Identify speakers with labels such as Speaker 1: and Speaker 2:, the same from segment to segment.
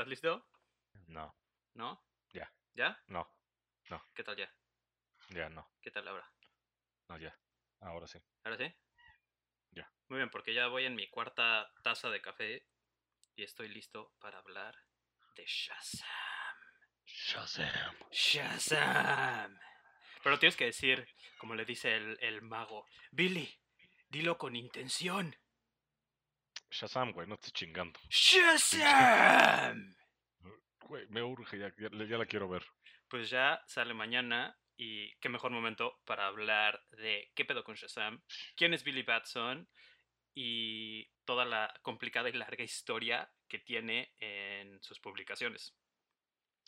Speaker 1: ¿Estás listo?
Speaker 2: No,
Speaker 1: ¿No?
Speaker 2: Ya.
Speaker 1: ¿Ya?
Speaker 2: no,
Speaker 1: ¿Qué tal ya?
Speaker 2: ya no,
Speaker 1: ¿Qué tal ahora?
Speaker 2: no, ya. Ahora sí.
Speaker 1: ¿Ahora sí?
Speaker 2: Ya.
Speaker 1: Muy bien, porque ya voy en mi cuarta taza de café y estoy listo para hablar de Shazam.
Speaker 2: Shazam.
Speaker 1: Shazam. Pero tienes que decir, como le dice el, el mago, Billy, dilo con intención.
Speaker 2: Shazam, güey, no estés chingando.
Speaker 1: Shazam.
Speaker 2: Güey, me urge, ya, ya, ya la quiero ver.
Speaker 1: Pues ya sale mañana y qué mejor momento para hablar de qué pedo con Shazam, quién es Billy Batson y toda la complicada y larga historia que tiene en sus publicaciones.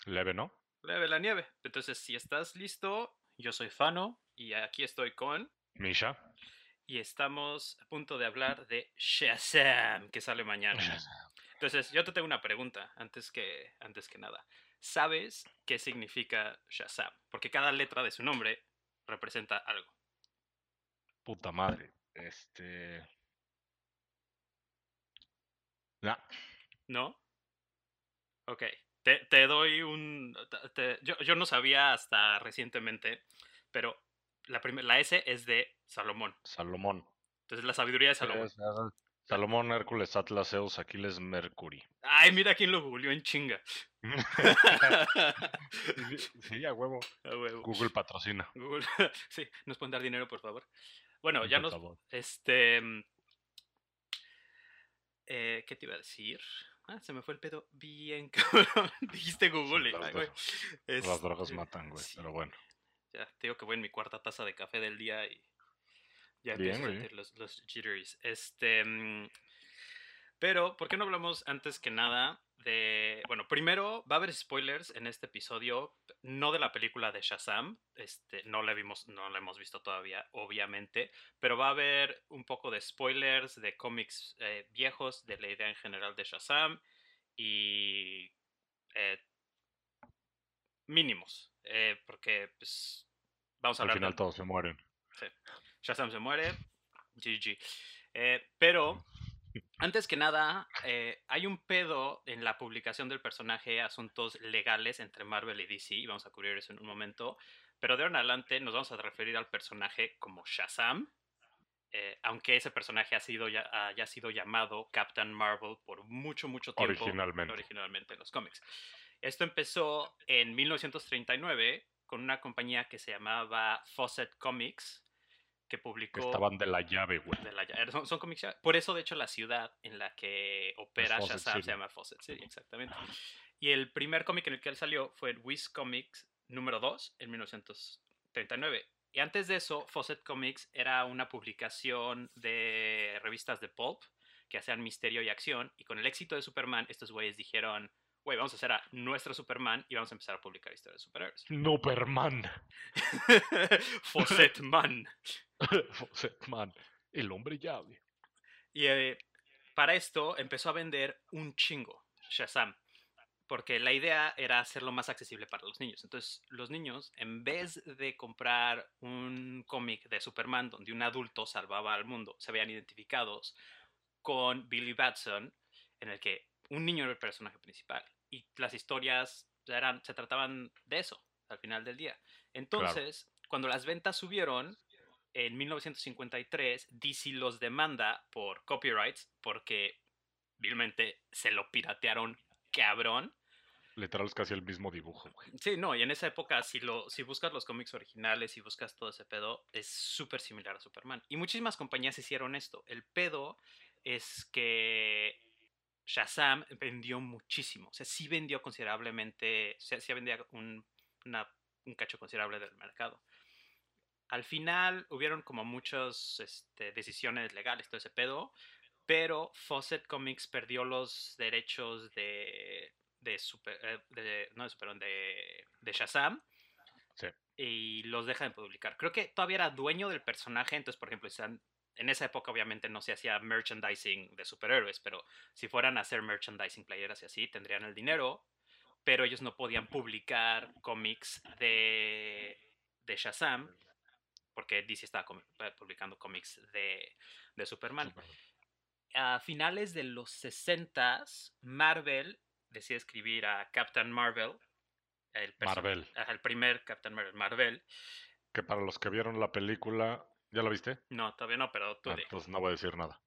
Speaker 2: Leve, ¿no?
Speaker 1: Leve la nieve. Entonces, si estás listo, yo soy Fano y aquí estoy con
Speaker 2: Misha.
Speaker 1: Y estamos a punto de hablar de Shazam, que sale mañana. Entonces, yo te tengo una pregunta antes que, antes que nada. ¿Sabes qué significa Shazam? Porque cada letra de su nombre representa algo.
Speaker 2: Puta madre. Este. Ya.
Speaker 1: ¿No? Ok. Te, te doy un... te- yo, yo no sabía hasta recientemente, pero la, la S es de Salomón.
Speaker 2: Salomón.
Speaker 1: Entonces, la sabiduría de Salomón.
Speaker 2: Es- Salomón, Hércules, Atlas, Zeus, Aquiles, Mercury.
Speaker 1: Ay, mira quién lo googleó en chinga.
Speaker 2: sí, sí, a huevo.
Speaker 1: A huevo.
Speaker 2: Google patrocina.
Speaker 1: Google. Sí, nos pueden dar dinero, por favor. Bueno, ya nos.
Speaker 2: favor.
Speaker 1: Este. mm, eh, ¿Qué te iba a decir? Ah, se me fue el pedo bien cabrón. Dijiste Google.
Speaker 2: las
Speaker 1: ay, güey.
Speaker 2: Las
Speaker 1: Este,
Speaker 2: drogas matan, güey.
Speaker 1: sí,
Speaker 2: Pero bueno.
Speaker 1: Ya, te digo que voy en mi cuarta taza de café del día y ya
Speaker 2: Bien,
Speaker 1: empiezo a sentir los, los jitteries. Este, mm, pero, ¿por qué no hablamos antes que nada de... Bueno, primero va a haber spoilers en este episodio, no de la película de Shazam, este, no la vimos, no la hemos visto todavía, obviamente, pero va a haber un poco de spoilers de cómics eh, viejos, de la idea en general de Shazam y eh, mínimos, eh, porque pues vamos a
Speaker 2: Al
Speaker 1: hablar
Speaker 2: final
Speaker 1: de-
Speaker 2: todos se mueren.
Speaker 1: Shazam se muere, GG. Eh, pero, antes que nada, eh, hay un pedo en la publicación del personaje, asuntos legales entre Marvel y DC, y vamos a cubrir eso en un momento. Pero de ahora en adelante nos vamos a referir al personaje como Shazam, eh, aunque ese personaje ha sido ya, haya sido llamado Captain Marvel por mucho, mucho tiempo
Speaker 2: Originalmente.
Speaker 1: originalmente en los cómics. Esto empezó en 1939 con una compañía que se llamaba Fawcett Comics, que publicó...
Speaker 2: estaban de la llave, güey.
Speaker 1: de la- son, son cómics Por eso, de hecho, la ciudad en la que opera Shazam
Speaker 2: City.
Speaker 1: se llama Fawcett City, exactamente. Y el primer cómic en el que él salió fue Wiz Comics número 2 en 1939. Y antes de eso, Fawcett Comics era una publicación de revistas de pulp que hacían misterio y acción. Y con el éxito de Superman, estos güeyes dijeron, güey, vamos a hacer a nuestro Superman y vamos a empezar a publicar historias de superhéroes.
Speaker 2: Noperman.
Speaker 1: Fawcett Man.
Speaker 2: Fawcett Man. El hombre llave.
Speaker 1: Y eh, para esto empezó a vender un chingo Shazam. Porque la idea era hacerlo más accesible para los niños. Entonces, los niños, en vez de comprar un cómic de Superman donde un adulto salvaba al mundo, se veían identificados con Billy Batson, en el que un niño era el personaje principal. Y las historias eran, se trataban de eso, al final del día. Entonces, cuando las ventas subieron, en 1953, DC los demanda por copyrights porque vilmente se lo piratearon cabrón.
Speaker 2: Literal es casi el mismo dibujo, güey.
Speaker 1: Sí, no, y en esa época, si, lo, si buscas los cómics originales y buscas todo ese pedo, es súper similar a Superman. Y muchísimas compañías hicieron esto. El pedo es que Shazam vendió muchísimo. O sea, sí vendió considerablemente, o sea, sí vendía un, una- un cacho considerable del mercado. Al final hubieron como muchas este, decisiones legales, todo ese pedo, pero Fawcett Comics perdió los derechos de, de, super, eh, de- no de Superman, de, de Shazam.
Speaker 2: Sí.
Speaker 1: Y los deja de publicar. Creo que todavía era dueño del personaje, entonces, por ejemplo, están- en esa época obviamente no se hacía merchandising de superhéroes, pero si fueran a hacer merchandising playeras y así, tendrían el dinero, pero ellos no podían publicar cómics de, de Shazam, porque DC estaba eh, publicando cómics de, de Superman.
Speaker 2: Superman.
Speaker 1: A finales de los 60 Marvel decide escribir a Captain Marvel. El
Speaker 2: Marvel.
Speaker 1: el primer Captain Marvel. Marvel.
Speaker 2: Que para los que vieron la película, ¿ya la viste?
Speaker 1: No, todavía no, pero tú
Speaker 2: Ah,
Speaker 1: di.
Speaker 2: entonces no voy a decir nada.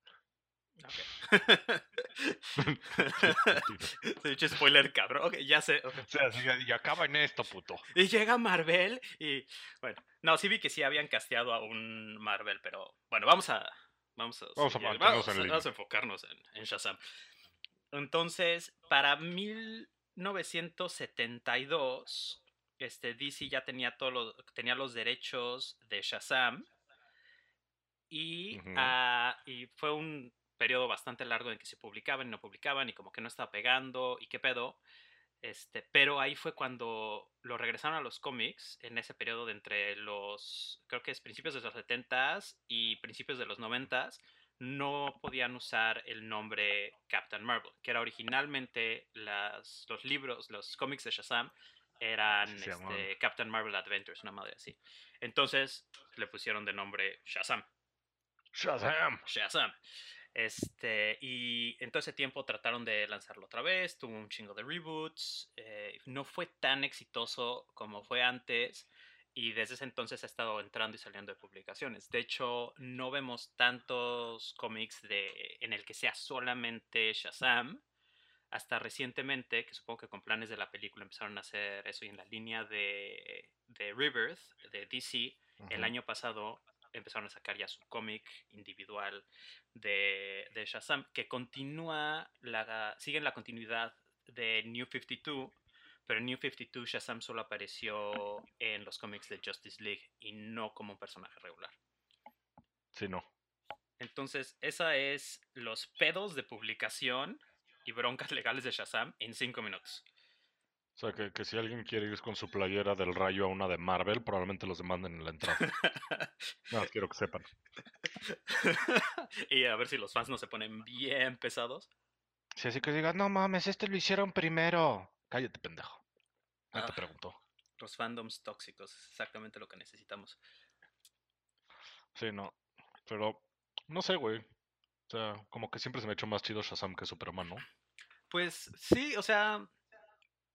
Speaker 1: Ok. Pinche spoiler, cabrón. Ok, ya sé.
Speaker 2: O sea, y acaba en esto, puto.
Speaker 1: Y llega Marvel y bueno, no, sí vi que sí habían casteado a un Marvel, pero bueno, vamos a vamos a,
Speaker 2: Vamos a
Speaker 1: vamos,
Speaker 2: en
Speaker 1: vamos a enfocarnos en, en Shazam. Entonces, para 1972, este DC ya tenía todos los, tenía los derechos de Shazam y, ah, y fue un periodo bastante largo en que se publicaban y no publicaban y como que no estaba pegando y qué pedo. Este, pero ahí fue cuando lo regresaron a los cómics en ese periodo de entre los, creo que es principios de los 70s y principios de los 90s, no podían usar el nombre Captain Marvel, que era originalmente las, los libros, los cómics de Shazam eran
Speaker 2: Sí,
Speaker 1: este, Captain Marvel Adventures, una madre así. Entonces le pusieron de nombre Shazam.
Speaker 2: Shazam.
Speaker 1: Shazam. Este, y en todo ese tiempo trataron de lanzarlo otra vez, tuvo un chingo de reboots, eh, no fue tan exitoso como fue antes y desde ese entonces ha estado entrando y saliendo de publicaciones. De hecho, no vemos tantos cómics de, en el que sea solamente Shazam, hasta recientemente, que supongo que con planes de la película empezaron a hacer eso y en la línea de, de Rebirth, de DC, el año pasado empezaron a sacar ya su cómic individual de, de Shazam, que continúa, la, sigue en la continuidad de New 52, pero en New 52 Shazam solo apareció en los cómics de Justice League y no como un personaje regular.
Speaker 2: Sí, no.
Speaker 1: Entonces, esa es los pedos de publicación y broncas legales de Shazam en 5 minutos.
Speaker 2: O sea, que, que si alguien quiere ir con su playera del rayo a una de Marvel, probablemente los demanden en la entrada. Nada quiero que sepan.
Speaker 1: y a ver si los fans no se ponen bien pesados.
Speaker 2: Sí, así que digas, no mames, este lo hicieron primero. Cállate, pendejo. Te
Speaker 1: Ah.
Speaker 2: preguntó.
Speaker 1: Los fandoms tóxicos, es exactamente lo que necesitamos.
Speaker 2: Sí, no. Pero, no sé, güey. O sea, como que siempre se me ha hecho más chido Shazam que Superman, ¿no?
Speaker 1: Pues sí, o sea,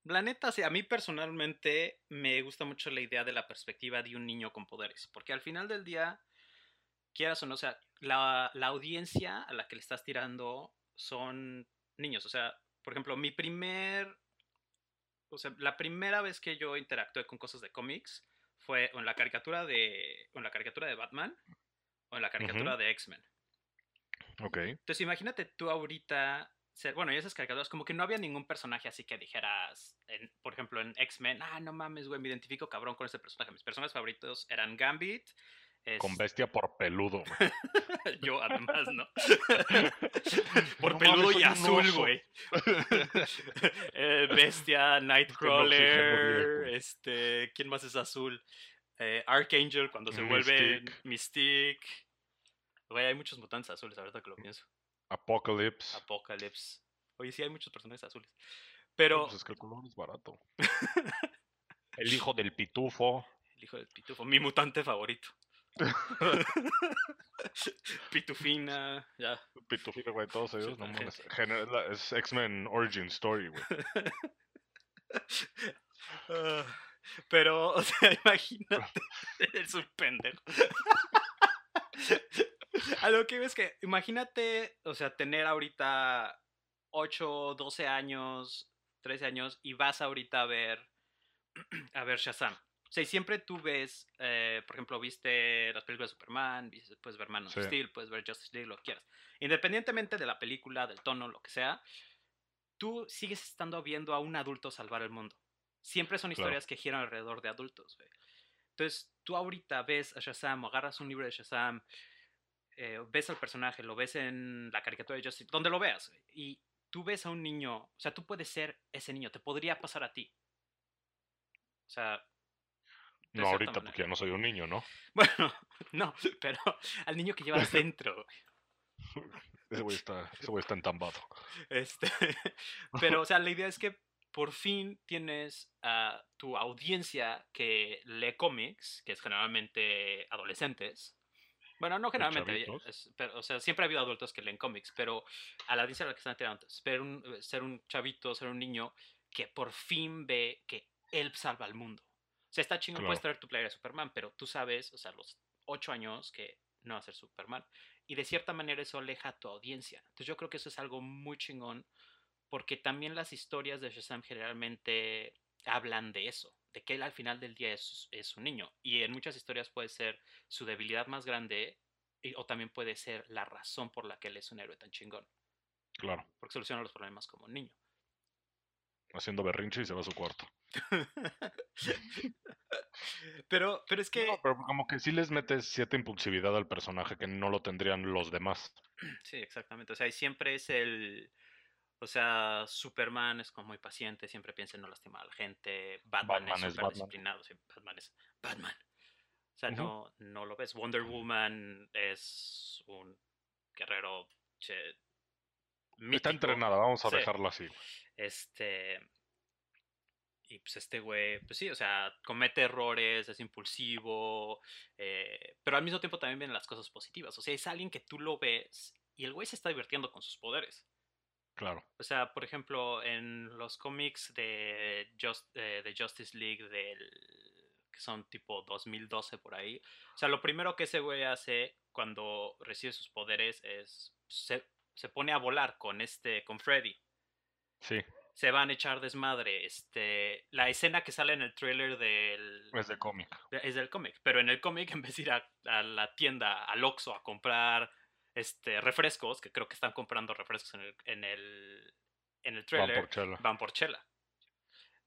Speaker 1: la neta, sí, a mí personalmente me gusta mucho la idea de la perspectiva de un niño con poderes, porque al final del día, quieras o no, o sea, la, la audiencia a la que le estás tirando son niños, o sea, por ejemplo, mi primer, o sea, la primera vez que yo interactué con cosas de cómics fue en la caricatura de, en la caricatura de Batman o en la caricatura de X-Men.
Speaker 2: Ok.
Speaker 1: Entonces imagínate tú ahorita ser, bueno, y esas caricaturas, como que no había ningún personaje así que dijeras, en- por ejemplo, en X-Men, ah, no mames, güey, me identifico cabrón con este personaje. Mis personajes favoritos eran Gambit.
Speaker 2: Con
Speaker 1: es-
Speaker 2: bestia por peludo,
Speaker 1: yo además, ¿no? por
Speaker 2: No
Speaker 1: peludo
Speaker 2: mames,
Speaker 1: y azul, güey. Eh, Bestia, Nightcrawler, este, ¿quién más es azul? Eh, Archangel cuando se vuelve.
Speaker 2: Mystique.
Speaker 1: Güey, hay muchos mutantes azules, ahorita que lo pienso.
Speaker 2: Apocalypse.
Speaker 1: Apocalypse. Oye, sí hay muchos personajes azules. Pero
Speaker 2: Pues es que el color es barato. el hijo del pitufo.
Speaker 1: el hijo del pitufo, mi mutante favorito. Pitufina, ya.
Speaker 2: Pitufino, güey, todos ellos. No mames. Es X-Men Origin Story, güey.
Speaker 1: Ah, pero, o sea, imagínate. Es un pendejo. A lo que digo es que, imagínate, o sea, tener ahorita 8, 12 años, 13 años y vas ahorita a ver, a ver Shazam. O sea, y siempre tú ves, eh, por ejemplo, viste las películas de Superman, puedes ver Man of
Speaker 2: Sí.
Speaker 1: Steel, puedes ver Justice League, lo que quieras. Independientemente de la película, del tono, lo que sea, tú sigues estando viendo a un adulto salvar el mundo. Siempre son
Speaker 2: Claro.
Speaker 1: historias que giran alrededor de adultos, güey. Entonces, tú ahorita ves a Shazam, o agarras un libro de Shazam, eh, ves al personaje, lo ves en la caricatura de Justice, donde lo veas, y tú ves a un niño, o sea, tú puedes ser ese niño, te podría pasar a ti. O sea,
Speaker 2: No ahorita,
Speaker 1: manera.
Speaker 2: porque ya no soy un niño, ¿no?
Speaker 1: Bueno, no, pero al niño que llevas dentro.
Speaker 2: Ese güey está, ese güey está entambado.
Speaker 1: Este, pero, o sea, la idea es que por fin tienes a tu audiencia que lee cómics, que es generalmente adolescentes, Bueno, no generalmente, es- pero, o sea, siempre ha habido adultos que leen cómics, pero a la audiencia a la que están tirando, ser un, eh, ser un chavito, ser un niño que por fin ve que él salva al mundo. O sea, está chingón, puedes traer tu player de Superman, pero tú sabes, o sea, a los ocho años que no va a ser Superman. Y de cierta manera eso aleja a tu audiencia. Entonces yo creo que eso es algo muy chingón, porque también las historias de Shazam generalmente hablan de eso, de que él al final del día es, es un niño. Y en muchas historias puede ser su debilidad más grande y- o también puede ser la razón por la que él es un héroe tan chingón,
Speaker 2: Claro.
Speaker 1: porque soluciona los problemas como un niño.
Speaker 2: Haciendo berrinche y se va a su cuarto.
Speaker 1: pero, pero es que,
Speaker 2: No, pero como que sí les metes cierta impulsividad al personaje que no lo tendrían los demás.
Speaker 1: sí, exactamente, o sea, y siempre es el, o sea, Superman es como muy paciente, siempre piensa en no lastimar a la gente, Batman,
Speaker 2: Batman
Speaker 1: es súper disciplinado, sí, Batman es Batman. O sea, no, no lo ves. Wonder Woman es un guerrero che,
Speaker 2: Está entrenada, vamos a
Speaker 1: Sí.
Speaker 2: dejarlo así.
Speaker 1: Este. Y pues este güey, pues sí, o sea, comete errores, es impulsivo, eh, pero al mismo tiempo también vienen las cosas positivas. O sea, es alguien que tú lo ves y el güey se está divirtiendo con sus poderes.
Speaker 2: Claro.
Speaker 1: O sea, por ejemplo, en los cómics de, Just, eh, de Justice League del que son tipo 2012 por ahí. O sea, lo primero que ese güey hace cuando recibe sus poderes es se, se pone a volar con este con Freddy.
Speaker 2: Sí,
Speaker 1: Se van a echar desmadre. Este, la escena que sale en el trailer del
Speaker 2: es de cómic.
Speaker 1: es del cómic, pero en el cómic en vez de ir a, a la tienda, al Oxxo a comprar este refrescos, que creo que están comprando refrescos en el en el, en el
Speaker 2: Van
Speaker 1: trailer, van por chela.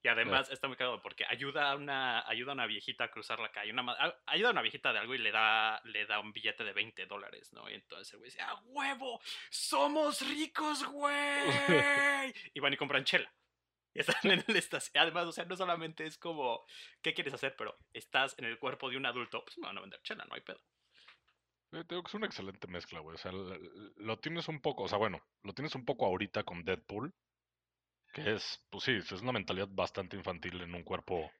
Speaker 1: Y además está muy cagado porque ayuda a una ayuda a una viejita a cruzar la calle, una ayuda a una viejita de algo y le da le da un billete de 20 dólares, ¿no? Y entonces el güey dice, ¡ah, huevo! ¡Somos ricos, güey! y van y compran chela. Y están en el estación. Además, o sea, no solamente es como, ¿qué quieres hacer? Pero estás en el cuerpo de un adulto, pues me van a vender chela, no hay pedo.
Speaker 2: Eh, te digo que es una excelente mezcla, güey. O sea, lo tienes un poco, o sea, bueno, lo tienes un poco ahorita con Deadpool, que es, pues sí, es una mentalidad bastante infantil en un cuerpo,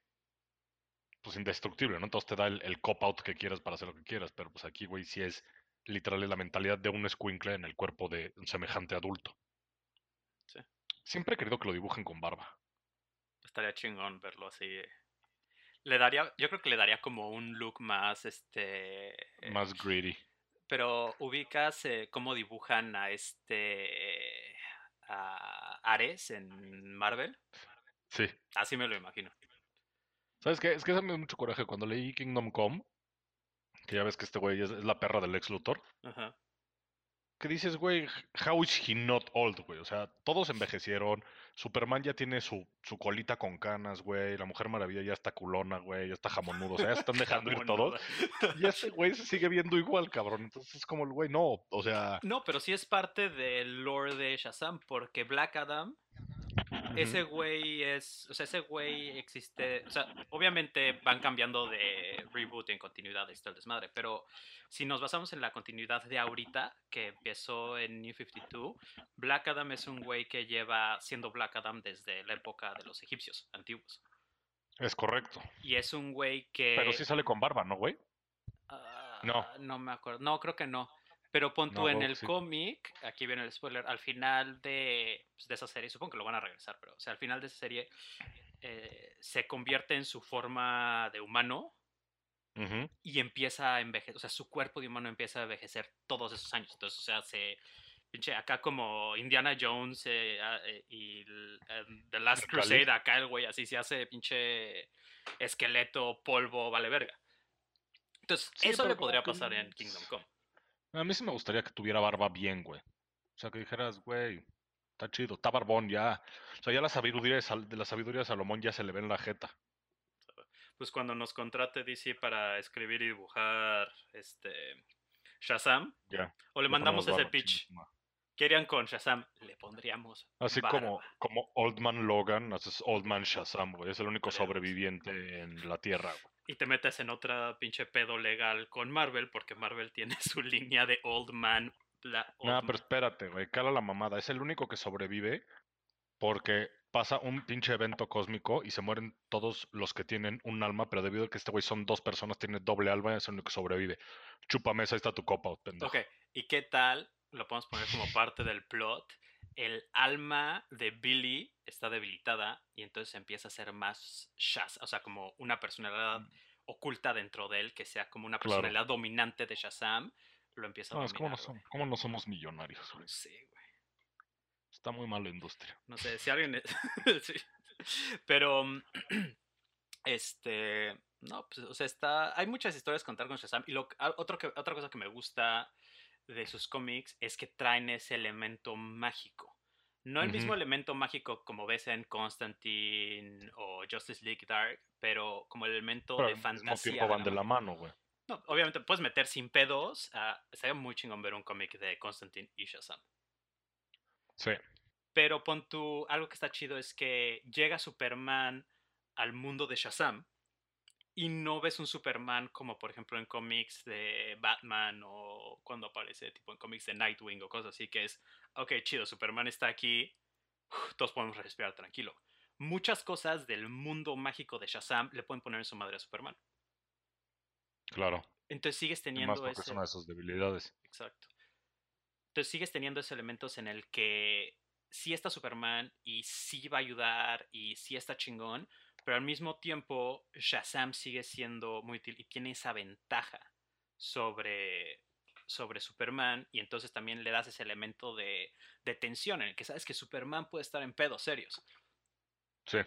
Speaker 2: pues indestructible, ¿no? Entonces te da el, el cop-out que quieras para hacer lo que quieras, pero pues aquí, güey, sí es literal la mentalidad de un escuincle en el cuerpo de un semejante adulto.
Speaker 1: Sí.
Speaker 2: Siempre he querido que lo dibujen con barba.
Speaker 1: Estaría chingón verlo así. Le daría, yo creo que le daría como un look más, este... eh,
Speaker 2: Más greedy.
Speaker 1: Pero ubicas eh, cómo dibujan a este... a Ares en Marvel.
Speaker 2: Sí.
Speaker 1: Así me lo imagino.
Speaker 2: ¿Sabes qué? Es que eso me dio mucho coraje cuando leí Kingdom Come, que ya ves que este güey es, es la perra del ex Luthor.
Speaker 1: Ajá.
Speaker 2: Que dices, güey, how is he not old, güey? O sea, todos envejecieron. Superman ya tiene su, su colita con canas, güey. La Mujer Maravilla ya está culona, güey. Ya está jamonudo. O sea, ya se están dejando ir todos. Y este güey se sigue viendo igual, cabrón. Entonces es como el güey, no. O sea,
Speaker 1: No, pero sí es parte del lore de Shazam, porque Black Adam, ese güey es, o sea, ese güey existe, o sea, obviamente van cambiando de reboot en continuidad de esto el desmadre, pero si nos basamos en la continuidad de ahorita, que empezó en New 52, Black Adam es un güey que lleva siendo Black Adam desde la época de los egipcios antiguos.
Speaker 2: es correcto.
Speaker 1: Y es un güey que...
Speaker 2: Pero sí sale con barba, ¿no, güey? no.
Speaker 1: Ah, No me acuerdo. No, creo que no. Pero pon tú
Speaker 2: No,
Speaker 1: en el
Speaker 2: sí.
Speaker 1: cómic, aquí viene el spoiler, al final de, pues, de esa serie, supongo que lo van a regresar, pero o sea, al final de esa serie eh, se convierte en su forma de humano y empieza a envejecer, o sea, su cuerpo de humano empieza a envejecer todos esos años. Entonces, o sea, se... Pinche, acá como Indiana Jones eh, ah, eh, y The Last. Crusade, acá el güey así se hace pinche esqueleto, polvo, vale verga. Entonces,
Speaker 2: Sí,
Speaker 1: eso le podría pasar en Kingdom Come.
Speaker 2: A mí sí me gustaría que tuviera barba bien, güey. O sea, que dijeras, güey, está chido, está barbón ya. O sea, ya la sabiduría de, la sabiduría de Salomón ya se le ve en la jeta.
Speaker 1: Pues cuando nos contrate DC para escribir y dibujar este Shazam, o le
Speaker 2: le
Speaker 1: mandamos ese
Speaker 2: barba,
Speaker 1: pitch.
Speaker 2: madre.
Speaker 1: ¿Qué harían con Shazam? Le pondríamos
Speaker 2: Así
Speaker 1: barba.
Speaker 2: como, como Old Man Logan, haces Old Man Shazam, güey. Es el único sobreviviente en la Tierra, güey.
Speaker 1: Y te metes en otra pinche pedo legal con Marvel, porque Marvel tiene su línea de Old Man. Bla- Old
Speaker 2: No,
Speaker 1: Man.
Speaker 2: pero espérate, güey. Cala la mamada. Es el único que sobrevive porque pasa un pinche evento cósmico y se mueren todos los que tienen un alma, pero debido a que este güey son dos personas, tiene doble alma, es el único que sobrevive. Chúpame, ahí está tu copa, pendejo.
Speaker 1: Ok, ¿y qué tal? Lo podemos poner como parte del plot. El alma de Billy está debilitada y entonces empieza a ser más Shaz, o sea, como una personalidad
Speaker 2: Mm.
Speaker 1: oculta dentro de él, que sea como una
Speaker 2: Claro.
Speaker 1: personalidad dominante de Shazam, lo empieza a
Speaker 2: No, es como no,
Speaker 1: dominar, güey.
Speaker 2: som- cómo no somos millonarios, güey.
Speaker 1: No sé, güey.
Speaker 2: Está muy mal la industria.
Speaker 1: No sé, si alguien... sí. Pero... mm, Este... No, pues, o sea, está... Hay muchas historias contar con Shazam. Y lo, ah, otro que, otra cosa que me gusta de sus cómics es que traen ese elemento mágico. No el mismo elemento mágico como ves en Constantine o Justice League Dark, pero como el elemento
Speaker 2: Pero
Speaker 1: de
Speaker 2: al mismo
Speaker 1: fantasía.
Speaker 2: tiempo van de la mano, güey.
Speaker 1: No, obviamente puedes meter sin pedos. ah, sería muy chingón ver un cómic de Constantine y Shazam.
Speaker 2: Sí.
Speaker 1: Pero pon tú, algo que está chido es que llega Superman al mundo de Shazam y no ves un Superman como por ejemplo en cómics de Batman o cuando aparece tipo en cómics de Nightwing o cosas así que es, ok, chido, Superman está aquí, todos podemos respirar tranquilo. Muchas cosas del mundo mágico de Shazam le pueden poner en su madre a Superman.
Speaker 2: Claro.
Speaker 1: Entonces sigues teniendo
Speaker 2: más porque
Speaker 1: ese...
Speaker 2: es una de sus debilidades.
Speaker 1: Exacto. Entonces sigues teniendo esos elementos en el que sí está Superman y sí va a ayudar y sí está chingón, pero al mismo tiempo Shazam sigue siendo muy útil y tiene esa ventaja sobre, sobre Superman y entonces también le das ese elemento de, de tensión en el que sabes que Superman puede estar en pedos serios.
Speaker 2: Sí.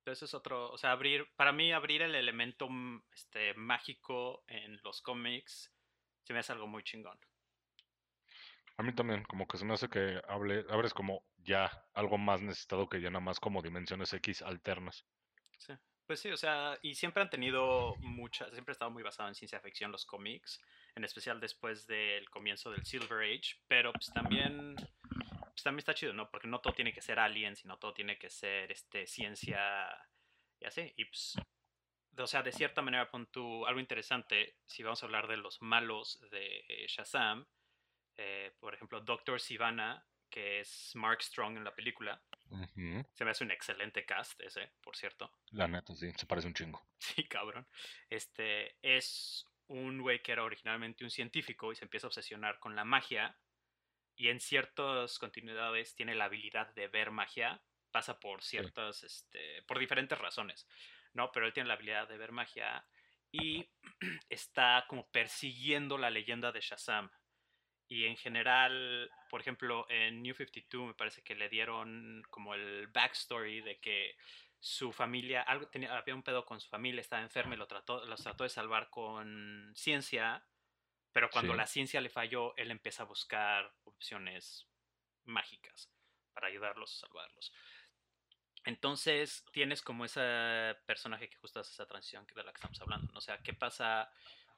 Speaker 1: Entonces es otro, o sea, abrir, para mí abrir el elemento mm, este, mágico en los cómics se me hace algo muy chingón.
Speaker 2: A mí también, como que se me hace que hable, abres como ya algo más necesitado que ya nada más como dimensiones X alternas.
Speaker 1: Sí. Pues sí, o sea, y siempre han tenido muchas, siempre han estado muy basado en ciencia ficción los cómics, en especial después del comienzo del Silver Age, pero pues también, pues también está chido, ¿no? Porque no todo tiene que ser aliens, sino todo tiene que ser este, ciencia y así. Y pues, o sea, de cierta manera, pon tú algo interesante, si vamos a hablar de los malos de Shazam, eh, por ejemplo, Doctor Sivana, que es Mark Strong en la película, se me hace un excelente cast ese, por cierto.
Speaker 2: La neta, sí, se parece un chingo.
Speaker 1: Sí, cabrón. Este es un güey que era originalmente un científico y se empieza a obsesionar con la magia. Y en ciertas continuidades tiene la habilidad de ver magia. Pasa por ciertas, este, por diferentes razones, ¿no? Pero él tiene la habilidad de ver magia y está como persiguiendo la leyenda de Shazam. Y en general, por ejemplo, en New 52 me parece que le dieron como el backstory de que su familia, algo tenía, había un pedo con su familia, estaba enferma y lo trató, los trató de salvar con ciencia, pero cuando
Speaker 2: Sí.
Speaker 1: la ciencia le falló, él empieza a buscar opciones mágicas para ayudarlos a salvarlos. Entonces tienes como ese personaje que justo hace esa transición que- de la que estamos hablando, ¿no? O sea, ¿qué pasa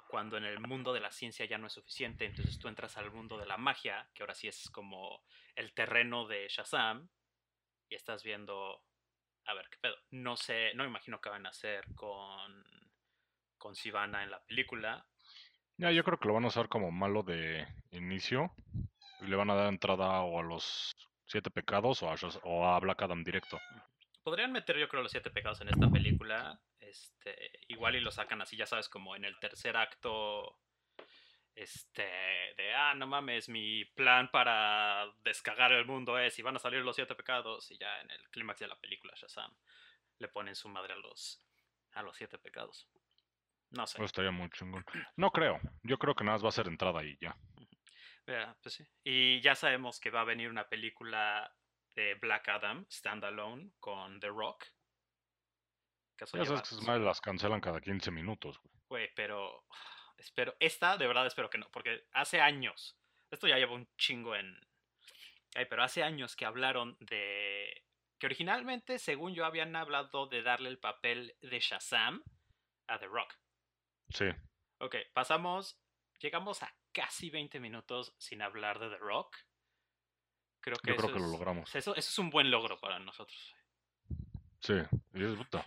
Speaker 1: cuando en el mundo de la ciencia ya no es suficiente? Entonces tú entras al mundo de la magia, que ahora sí es como el terreno de Shazam, y estás viendo, a ver, ¿qué pedo? No sé, no me imagino qué van a hacer con, con Sivana en la película.
Speaker 2: Ya, yo creo que lo van a usar como malo de inicio. Y le van a dar entrada o a los siete pecados o a, o a Black Adam directo.
Speaker 1: Podrían meter, yo creo, los siete pecados en esta película. Este, igual y lo sacan así, ya sabes, como en el tercer acto. Este, de ah, no mames, mi plan para descagar el mundo es y van a salir los siete pecados. Y ya en el clímax de la película, Shazam le ponen su madre a los, a los siete pecados. No sé.
Speaker 2: Eso estaría muy chingón. No creo. Yo creo que nada más va a ser entrada y ya.
Speaker 1: Pues sí. Y ya sabemos que va a venir una película de Black Adam, standalone, con The Rock. Eso
Speaker 2: Ya sabes que esas madres las cancelan cada 15 minutos. güey.
Speaker 1: Güey, pero espero, esta de verdad espero que no, porque hace años, esto ya lleva un chingo en... Ay, pero hace años que hablaron de... Que originalmente, según yo, habían hablado de darle el papel de Shazam a The Rock.
Speaker 2: Sí.
Speaker 1: Ok, pasamos, llegamos a casi 20 minutos sin hablar de The Rock. Creo que,
Speaker 2: Yo creo que lo logramos.
Speaker 1: eso, eso es un buen logro para nosotros.
Speaker 2: Sí. Y es puta.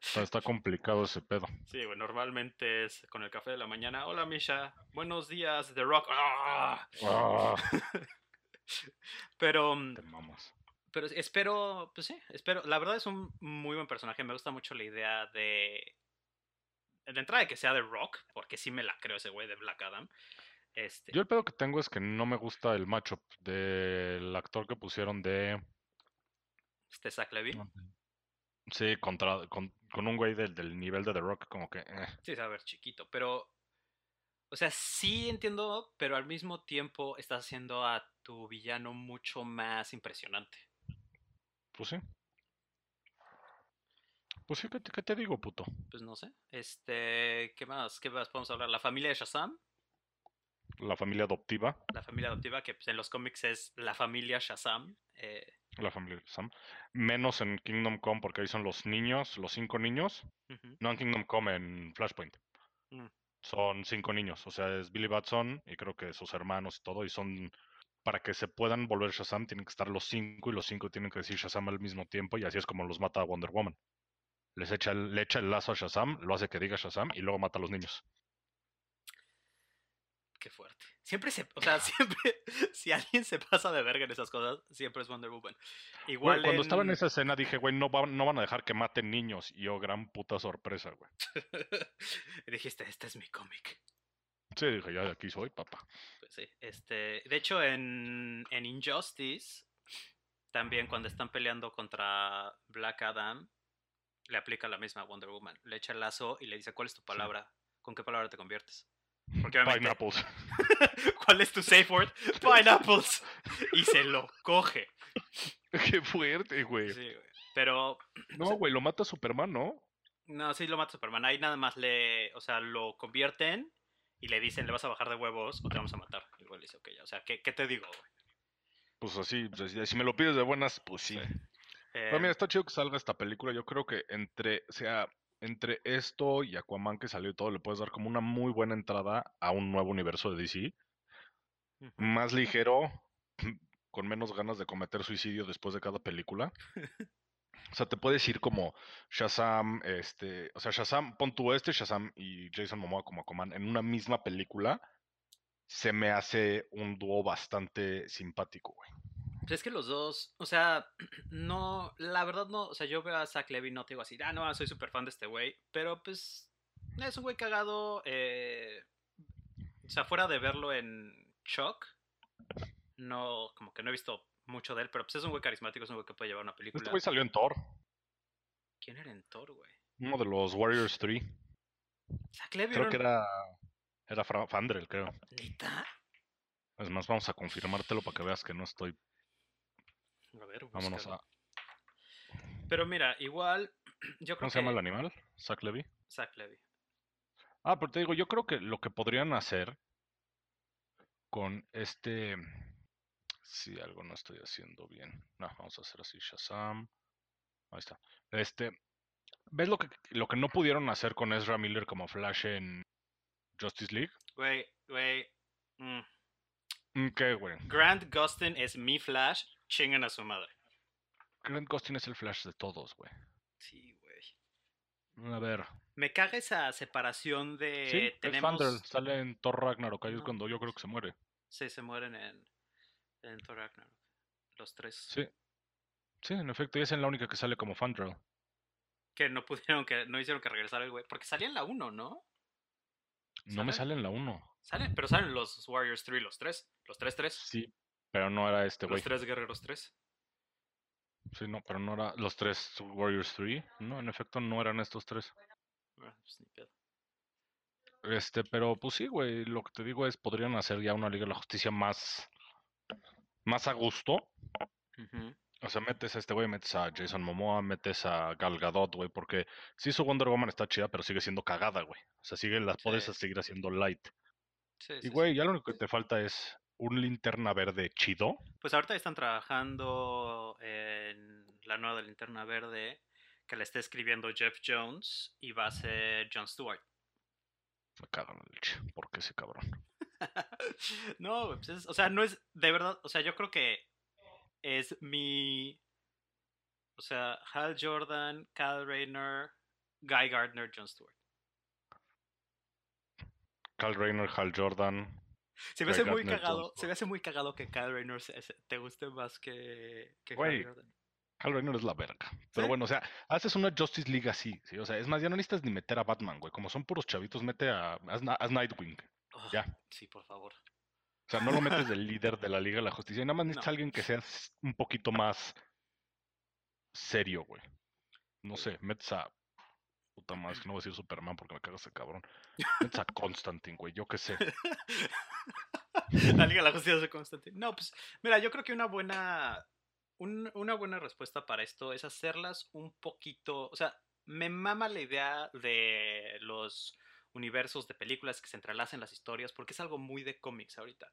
Speaker 2: Está, está complicado ese pedo.
Speaker 1: Sí, güey, normalmente es con el café de la mañana. Hola, Misha. Buenos días, The Rock. ¡Ah!
Speaker 2: Ah,
Speaker 1: Pero, mm,
Speaker 2: Te mamas.
Speaker 1: pero espero, pues sí, espero. La verdad es un muy buen personaje. Me gusta mucho la idea de. De entrada de que sea de Rock, porque sí me la creo ese güey de Black Adam. Este,
Speaker 2: Yo el pedo que tengo es que no me gusta el matchup del actor que pusieron de.
Speaker 1: Este Zach Levy.
Speaker 2: Sí, contra, con, con un güey del, del nivel de The Rock, como que. eh.
Speaker 1: Sí, a ver chiquito, pero. O sea, sí entiendo, pero al mismo tiempo estás haciendo a tu villano mucho más impresionante.
Speaker 2: Pues sí. Pues sí, ¿qué te, qué te digo, puto?
Speaker 1: Pues no sé. Este. ¿Qué más? ¿Qué más podemos hablar? La familia de Shazam.
Speaker 2: La familia adoptiva,
Speaker 1: La familia adoptiva, que pues, en los cómics es la familia Shazam. eh,
Speaker 2: la familia Sam. Menos en Kingdom Come, porque ahí son los niños, los cinco niños. No en Kingdom Come, en Flashpoint.
Speaker 1: Mm.
Speaker 2: Son cinco niños. O sea, es Billy Batson y creo que sus hermanos y todo. Y son. Para que se puedan volver Shazam, tienen que estar los cinco y los cinco tienen que decir Shazam al mismo tiempo. Y así es como los mata Wonder Woman. Les echa el, le echa el lazo a Shazam, lo hace que diga Shazam y luego mata a los niños.
Speaker 1: Qué fuerte. Siempre se. O sea, siempre. Si alguien se pasa de verga en esas cosas, siempre es Wonder Woman.
Speaker 2: Güey,
Speaker 1: Igual.
Speaker 2: cuando estaba en esa escena dije, güey, no, van- no van a dejar que maten niños. Y yo, gran puta sorpresa, güey.
Speaker 1: y dijiste, este es mi cómic.
Speaker 2: Sí, dije, ya de aquí soy, papá.
Speaker 1: Pues sí. Este. De hecho, en, en Injustice. También cuando están peleando contra Black Adam. Le aplica la misma a Wonder Woman. Le echa el lazo y le dice, ¿cuál es tu palabra? ¿Con qué palabra te conviertes? Porque.
Speaker 2: Pineapples.
Speaker 1: ¿Cuál es tu safe word? Pineapples. Y se lo coge.
Speaker 2: Qué fuerte, güey.
Speaker 1: Sí, güey. Pero
Speaker 2: No, güey, lo mata Superman, ¿no?
Speaker 1: no, sí lo mata Superman. Ahí nada más le, o sea, lo convierten y le dicen, le vas a bajar de huevos o te vamos a matar. Y güey le dice, ok, ya. O sea, ¿qué, qué te digo, güey?
Speaker 2: Pues así, pues, si- me lo pides de buenas, pues sí.
Speaker 1: Sí.
Speaker 2: Pero
Speaker 1: Eh,
Speaker 2: mira, está chido que salga esta película. Yo creo que entre, o sea, entre esto y Aquaman que salió y todo, le puedes dar como una muy buena entrada a un nuevo universo de DC. Más ligero, con menos ganas de cometer suicidio después de cada película. O sea, te puedes ir como Shazam, este, o sea, Shazam, pon tú este, Shazam y Jason Momoa como Aquaman en una misma película. Se me hace un dúo bastante simpático, güey.
Speaker 1: Pues es que los dos, o sea, no, la verdad no, o sea, yo veo a Zach Levy, no te digo así, ah, no, soy súper fan de este güey, pero pues es un güey cagado, eh, o sea, fuera de verlo en Shock, no, como que no he visto mucho de él, pero pues es un güey carismático, es un güey que puede llevar una película.
Speaker 2: Este güey salió en Thor,
Speaker 1: ¿Quién era en Thor, güey?
Speaker 2: uno de los Warriors 3.
Speaker 1: Zach Levy
Speaker 2: Creo que
Speaker 1: era...
Speaker 2: era, Fandrel, creo.
Speaker 1: ¿Neta?
Speaker 2: Es más, vamos a confirmártelo para que veas que no estoy.
Speaker 1: A ver,
Speaker 2: Vámonos a.
Speaker 1: Pero mira, igual, yo creo
Speaker 2: ¿Cómo
Speaker 1: que...
Speaker 2: se llama el animal? Zach Levy.
Speaker 1: Zach Levy.
Speaker 2: Ah, pero te digo, yo creo que lo que podrían hacer con este. Si algo no estoy haciendo bien. No, vamos a hacer así, Shazam. Ahí está. Este. ¿Ves lo que, lo que no pudieron hacer con Ezra Miller como Flash en Justice League?
Speaker 1: Güey, güey. mm.
Speaker 2: Mm, ¿Qué, güey?
Speaker 1: Grant Gustin es mi Flash, chingan a su madre.
Speaker 2: Grant Gustin es el Flash de todos, güey.
Speaker 1: Sí, güey.
Speaker 2: A ver.
Speaker 1: Me caga esa separación de
Speaker 2: Sí, es
Speaker 1: tenemos
Speaker 2: Fandral. Sale en Thor Ragnarok. Ahí es cuando yo creo que se muere.
Speaker 1: sí se mueren en en Thor Ragnarok. Los tres
Speaker 2: Sí. Sí, en efecto. Y es en la única que sale como Fandral.
Speaker 1: que no pudieron que no hicieron que regresara el güey, porque salía en la 1, ¿no?
Speaker 2: No me
Speaker 1: ¿Sale?
Speaker 2: sale en la 1.
Speaker 1: Salen, pero salen los Warriors 3, los tres, los tres tres,
Speaker 2: Sí, pero no era este güey.
Speaker 1: los tres guerreros 3.
Speaker 2: Sí, no, pero no era los tres Warriors 3. No, en efecto no eran estos tres.
Speaker 1: Ah, pues ni pedo.
Speaker 2: Este, pero pues sí, güey, lo que te digo es, podrían hacer ya una Liga de la Justicia más, más a gusto. O sea, metes a este güey, metes a Jason Momoa, metes a Gal Gadot, güey, porque sí su Wonder Woman está chida, pero sigue siendo cagada, güey. O sea, sigue, las puedes
Speaker 1: Sí.
Speaker 2: seguir haciendo light.
Speaker 1: Sí,
Speaker 2: Y
Speaker 1: sí.
Speaker 2: güey, ya lo único que te falta es un linterna verde chido.
Speaker 1: Pues ahorita están trabajando en la nueva linterna verde que le está escribiendo Jeff Jones y va a ser Jon Stewart.
Speaker 2: Me cagan la leche, porque ese cabrón.
Speaker 1: no, pues es- o sea, no es de verdad, o sea, yo creo que es mi, o sea, Hal Jordan, Kyle Rayner, Guy Gardner, Jon Stewart.
Speaker 2: Cal Rayner, Hal Jordan.
Speaker 1: Se me hace muy cagado, se me hace muy cagado que Kyle Rayner te guste más que, que
Speaker 2: Güey, Kyle Rayner es la verga. Pero bueno, o sea, haces una Justice League así, ¿sí? O sea, es más, ya no necesitas ni meter a Batman, güey. Como son puros chavitos, mete a, haz, Nightwing. ya.
Speaker 1: Sí, por favor.
Speaker 2: O sea, no lo metes del líder de la Liga de la Justicia. Nada más necesitas alguien que sea un poquito más serio, güey. No sé, metes a Puta madre, que no voy a decir Superman porque me cagas ese cabrón. Metes a Constantine, güey, yo qué sé.
Speaker 1: la Liga de la Justicia de Constantine. No, pues, mira, yo creo que una buena. una buena respuesta para esto es hacerlas un poquito. O sea, me mama la idea de los universos de películas que se entrelacen las historias porque es algo muy de cómics ahorita.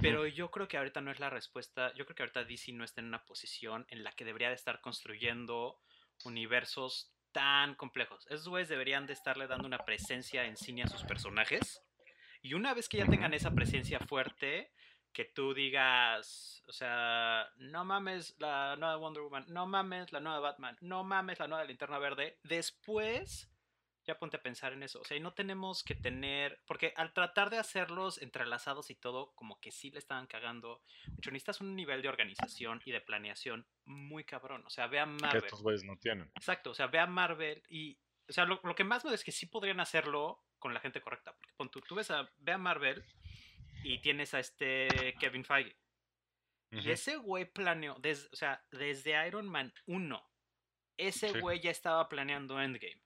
Speaker 1: Pero yo creo que ahorita no es la respuesta. Yo creo que ahorita DC no está en una posición en la que debería de estar construyendo universos tan complejos. Esos güeyes deberían de estarle dando una presencia en cine a sus personajes. Y una vez que ya tengan esa presencia fuerte, que tú digas, o sea, no mames la nueva Wonder Woman, no mames la nueva Batman, no mames la nueva Linterna Verde, después ya ponte a pensar en eso. O sea, y no tenemos que tener, porque al tratar de hacerlos entrelazados y todo, como que sí le estaban cagando. Mucho necesitas un nivel de organización y de planeación muy cabrón. O sea, ve a Marvel.
Speaker 2: Que estos güeyes no tienen.
Speaker 1: Exacto, o sea, ve a Marvel y, o sea, lo, que más me es que sí podrían hacerlo con la gente correcta. Porque tú, ves a, ve a Marvel y tienes a este Kevin Feige. Y ese güey planeó, o sea, desde Iron Man 1, ese güey ya estaba planeando Endgame.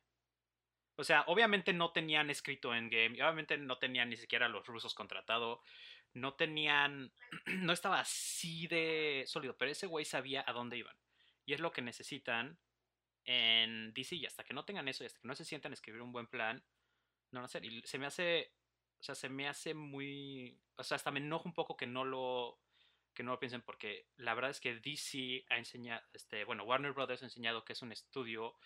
Speaker 1: O sea, obviamente no tenían escrito Endgame, y obviamente no tenían ni siquiera los rusos contratado, no tenían, no estaba así de sólido, pero ese güey sabía a dónde iban. Y es lo que necesitan en DC, y hasta que no tengan eso, y hasta que no se sientan a escribir un buen plan, no lo sé. Y se me hace, o sea, se me hace muy, o sea, hasta me enojo un poco que no lo, que no lo piensen, porque la verdad es que DC ha enseñado, este, bueno, Warner Brothers ha enseñado que es un estudio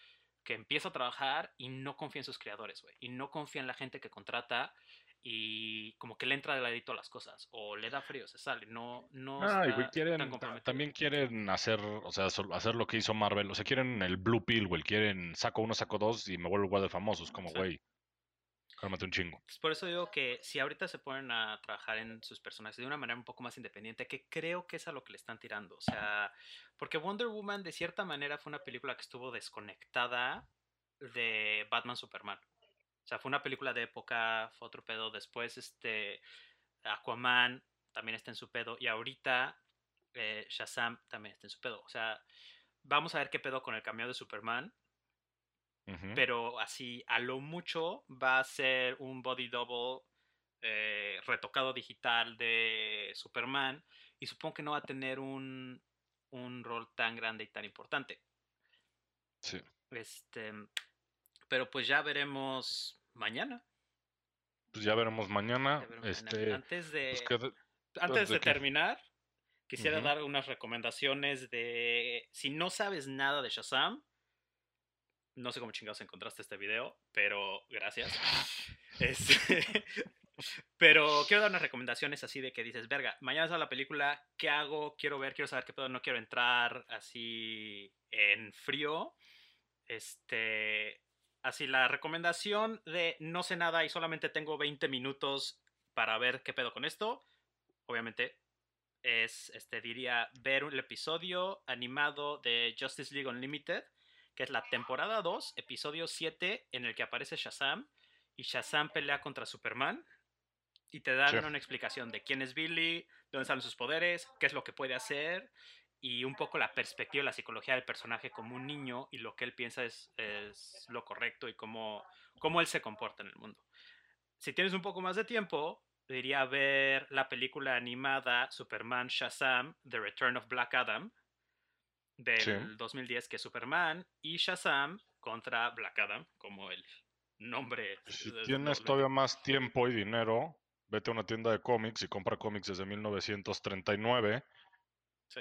Speaker 1: que empieza a trabajar y no confía en sus creadores, güey. Y no confía en la gente que contrata y como que le entra de ladito a las cosas o le da frío, se sale, no no
Speaker 2: ah, quieren, también quieren hacer, o sea, hacer lo que hizo Marvel, o sea, quieren el blue pill, güey, quieren saco uno, saco dos y me vuelvo igual de famoso, es como, güey, un chingo.
Speaker 1: Por eso digo que si ahorita se ponen a trabajar en sus personajes de una manera un poco más independiente, que creo que es a lo que le están tirando. O sea, porque Wonder Woman de cierta manera fue una película que estuvo desconectada de Batman Superman. O sea, fue una película de época, fue otro pedo. Después, este, Aquaman también está en su pedo. Y ahorita, eh, Shazam también está en su pedo. O sea, vamos a ver qué pedo con el cambio de Superman pero así a lo mucho va a ser un body double eh, retocado digital de Superman y supongo que no va a tener un, un rol tan grande y tan importante.
Speaker 2: Sí.
Speaker 1: Este, pero pues ya veremos mañana.
Speaker 2: Pues ya veremos mañana. Este,
Speaker 1: antes de, pues, antes de, terminar, quisiera dar unas recomendaciones de si no sabes nada de Shazam, no sé cómo chingados encontraste este video, pero gracias. Este, pero quiero dar unas recomendaciones así de que dices, verga, mañana sale la película, ¿qué hago? Quiero ver, quiero saber qué pedo, no quiero entrar así en frío. Este, así la recomendación de no sé nada y solamente tengo 20 minutos para ver qué pedo con esto. Obviamente es, este, diría, ver el episodio animado de Justice League Unlimited que es la temporada 2, episodio 7, en el que aparece Shazam y Shazam pelea contra Superman y te dan una explicación de quién es Billy, dónde están sus poderes, qué es lo que puede hacer y un poco la perspectiva, la psicología del personaje como un niño y lo que él piensa es, es lo correcto y cómo, cómo él se comporta en el mundo. Si tienes un poco más de tiempo, diría ver la película animada Superman Shazam, The Return of Black Adam, del 2010, que es Superman y Shazam contra Black Adam, como el nombre.
Speaker 2: Si tienes todavía más tiempo y dinero, vete a una tienda de cómics y compra cómics desde 1939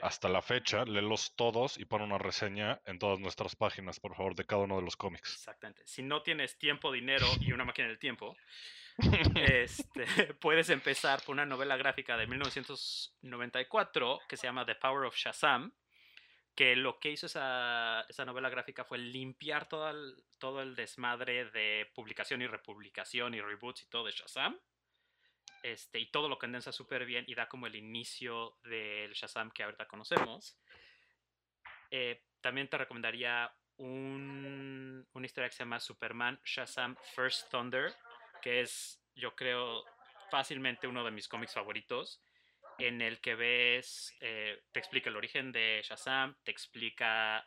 Speaker 2: hasta la fecha, léelos todos y pon una reseña en todas nuestras páginas, por favor, de cada uno de los cómics.
Speaker 1: Exactamente. Si no tienes tiempo, dinero y una máquina del tiempo, este, puedes empezar por una novela gráfica de 1994 que se llama The Power of Shazam que lo que hizo esa, esa novela gráfica fue limpiar todo el, todo el desmadre de publicación y republicación y reboots y todo de Shazam Este, y todo lo condensa súper bien y da como el inicio del Shazam que ahorita conocemos. Eh, también te recomendaría un, una historia que se llama Superman Shazam First Thunder, que es, yo creo, fácilmente uno de mis cómics favoritos, en el que ves, eh, te explica el origen de Shazam, te explica,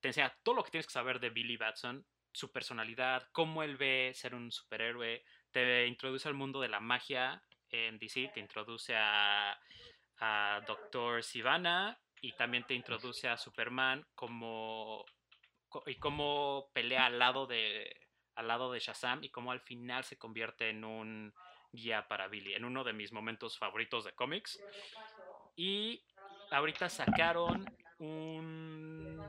Speaker 1: te enseña todo lo que tienes que saber de Billy Batson, su personalidad, cómo él ve ser un superhéroe, te introduce al mundo de la magia en DC, te introduce a, a Doctor Sivana y también te introduce a Superman como y cómo pelea al lado de al lado de Shazam y cómo al final se convierte en un guía para Billy, en uno de mis momentos favoritos de cómics. Y ahorita sacaron un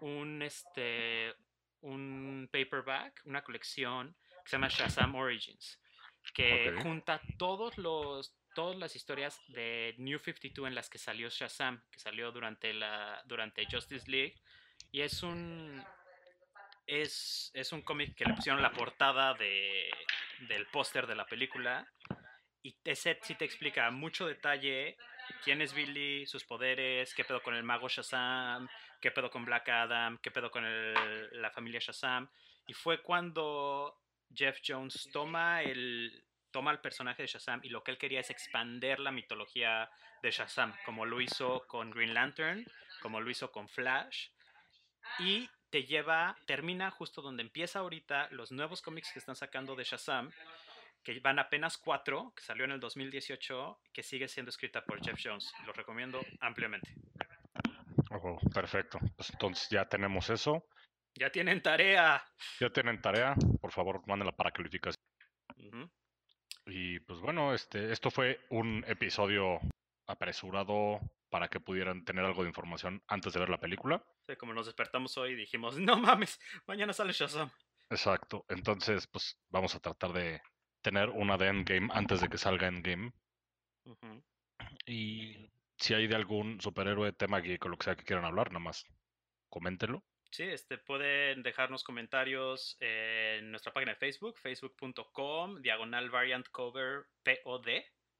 Speaker 1: un este un paperback, una colección que se llama Shazam Origins, que junta todos los todas las historias de New 52 en las que salió Shazam, que salió durante la durante Justice League y es un es, es un cómic que le pusieron la portada de, del póster de la película y ese sí te explica mucho detalle quién es Billy, sus poderes, qué pedo con el mago Shazam, qué pedo con Black Adam, qué pedo con la familia Shazam. Y fue cuando Jeff Jones toma el, toma el personaje de Shazam y lo que él quería es expander la mitología de Shazam, como lo hizo con Green Lantern, como lo hizo con Flash. Y te lleva, termina justo donde empieza ahorita los nuevos cómics que están sacando de Shazam, que van apenas cuatro, que salió en el 2018, que sigue siendo escrita por Jeff Jones. Lo recomiendo ampliamente.
Speaker 2: Oh, perfecto. Pues entonces ya tenemos eso.
Speaker 1: Ya tienen tarea.
Speaker 2: Ya tienen tarea. Por favor, mándenla para calificación. Y pues bueno, este, esto fue un episodio apresurado para que pudieran tener algo de información antes de ver la película.
Speaker 1: Sí, como nos despertamos hoy y dijimos, no mames, mañana sale Shazam.
Speaker 2: Exacto. Entonces, pues vamos a tratar de tener una de Endgame antes de que salga Endgame. Y si hay de algún superhéroe, tema geek o lo que sea que quieran hablar, nada más coméntenlo.
Speaker 1: Sí, este, pueden dejarnos comentarios en nuestra página de Facebook, facebook.com, diagonal variant cover POD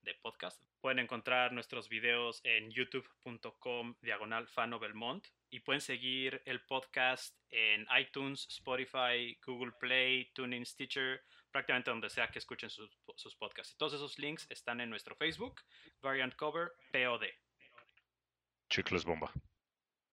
Speaker 1: de podcast. Pueden encontrar nuestros videos en youtube.com diagonal fano Belmont y pueden seguir el podcast en iTunes, Spotify, Google Play, TuneIn, Stitcher, prácticamente donde sea que escuchen sus, sus podcasts. Todos esos links están en nuestro Facebook, Variant Cover POD.
Speaker 2: Chicles Bomba.